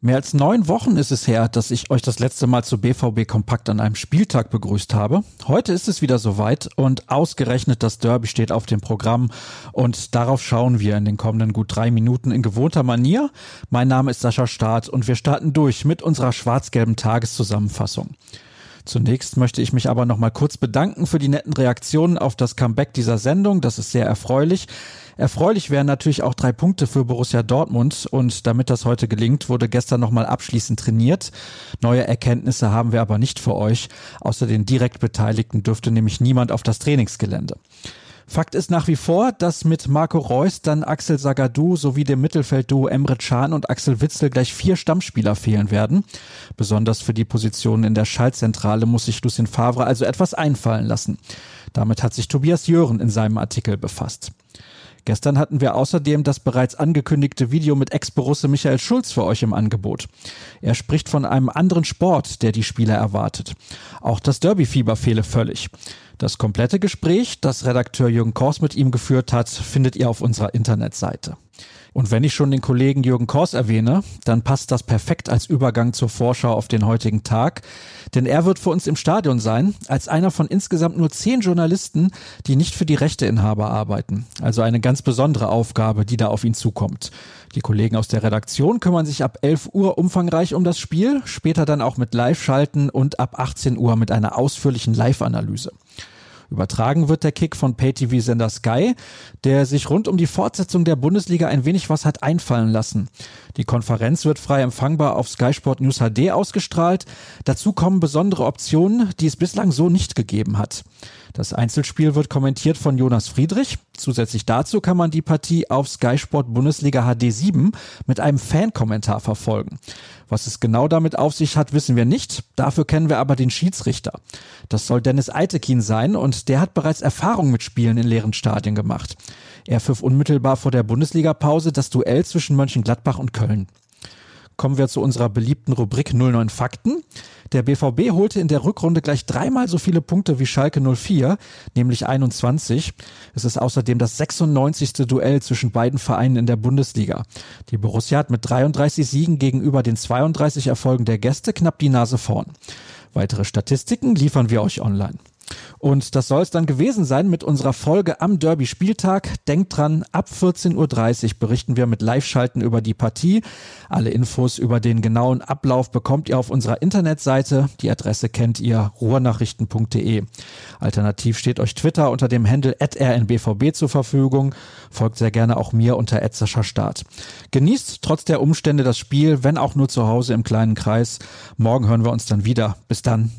Mehr als neun Wochen ist es her, dass ich euch das letzte Mal zu BVB Kompakt an einem Spieltag begrüßt habe. Heute ist es wieder soweit und ausgerechnet das Derby steht auf dem Programm und darauf schauen wir in den kommenden gut drei Minuten in gewohnter Manier. Mein Name ist Sascha Staat und wir starten durch mit unserer schwarz-gelben Tageszusammenfassung. Zunächst möchte ich mich aber noch mal kurz bedanken für die netten Reaktionen auf das Comeback dieser Sendung. Das ist sehr erfreulich. Erfreulich wären natürlich auch drei Punkte für Borussia Dortmund und damit das heute gelingt, wurde gestern nochmal abschließend trainiert. Neue Erkenntnisse haben wir aber nicht für euch. Außer den direkt Beteiligten dürfte nämlich niemand auf das Trainingsgelände. Fakt ist nach wie vor, dass mit Marco Reus dann Axel Sagadou sowie dem Mittelfeldduo Emre Can und Axel Witzel gleich vier Stammspieler fehlen werden. Besonders für die Positionen in der Schaltzentrale muss sich Lucien Favre also etwas einfallen lassen. Damit hat sich Tobias Jören in seinem Artikel befasst. Gestern hatten wir außerdem das bereits angekündigte Video mit Ex-Borusse Michael Schulz für euch im Angebot. Er spricht von einem anderen Sport, der die Spieler erwartet. Auch das Derby-Fieber fehle völlig. Das komplette Gespräch, das Redakteur Jürgen Kors mit ihm geführt hat, findet ihr auf unserer Internetseite. Und wenn ich schon den Kollegen Jürgen Kors erwähne, dann passt das perfekt als Übergang zur Vorschau auf den heutigen Tag. Denn er wird für uns im Stadion sein, als einer von insgesamt nur zehn Journalisten, die nicht für die Rechteinhaber arbeiten. Also eine ganz besondere Aufgabe, die da auf ihn zukommt. Die Kollegen aus der Redaktion kümmern sich ab 11 Uhr umfangreich um das Spiel, später dann auch mit Live-Schalten und ab 18 Uhr mit einer ausführlichen Live-Analyse. Übertragen wird der Kick von Pay-TV-Sender Sky, der sich rund um die Fortsetzung der Bundesliga ein wenig was hat einfallen lassen. Die Konferenz wird frei empfangbar auf Sky Sport News HD ausgestrahlt. Dazu kommen besondere Optionen, die es bislang so nicht gegeben hat. Das Einzelspiel wird kommentiert von Jonas Friedrich. Zusätzlich dazu kann man die Partie auf Sky Sport Bundesliga HD 7 mit einem Fankommentar verfolgen. Was es genau damit auf sich hat, wissen wir nicht. Dafür kennen wir aber den Schiedsrichter. Das soll Dennis Eitekin sein und der hat bereits Erfahrung mit Spielen in leeren Stadien gemacht. Er pfiff unmittelbar vor der Bundesliga-Pause das Duell zwischen Mönchengladbach und Köln. Kommen wir zu unserer beliebten Rubrik 09 Fakten. Der BVB holte in der Rückrunde gleich dreimal so viele Punkte wie Schalke 04, nämlich 21. Es ist außerdem das 96. Duell zwischen beiden Vereinen in der Bundesliga. Die Borussia hat mit 33 Siegen gegenüber den 32 Erfolgen der Gäste knapp die Nase vorn. Weitere Statistiken liefern wir euch online. Und das soll es dann gewesen sein mit unserer Folge am Derby-Spieltag. Denkt dran, ab 14.30 Uhr berichten wir mit Live-Schalten über die Partie. Alle Infos über den genauen Ablauf bekommt ihr auf unserer Internetseite. Die Adresse kennt ihr, ruhrnachrichten.de. Alternativ steht euch Twitter unter dem Handle rnbvb zur Verfügung. Folgt sehr gerne auch mir unter Start. Genießt trotz der Umstände das Spiel, wenn auch nur zu Hause im kleinen Kreis. Morgen hören wir uns dann wieder. Bis dann.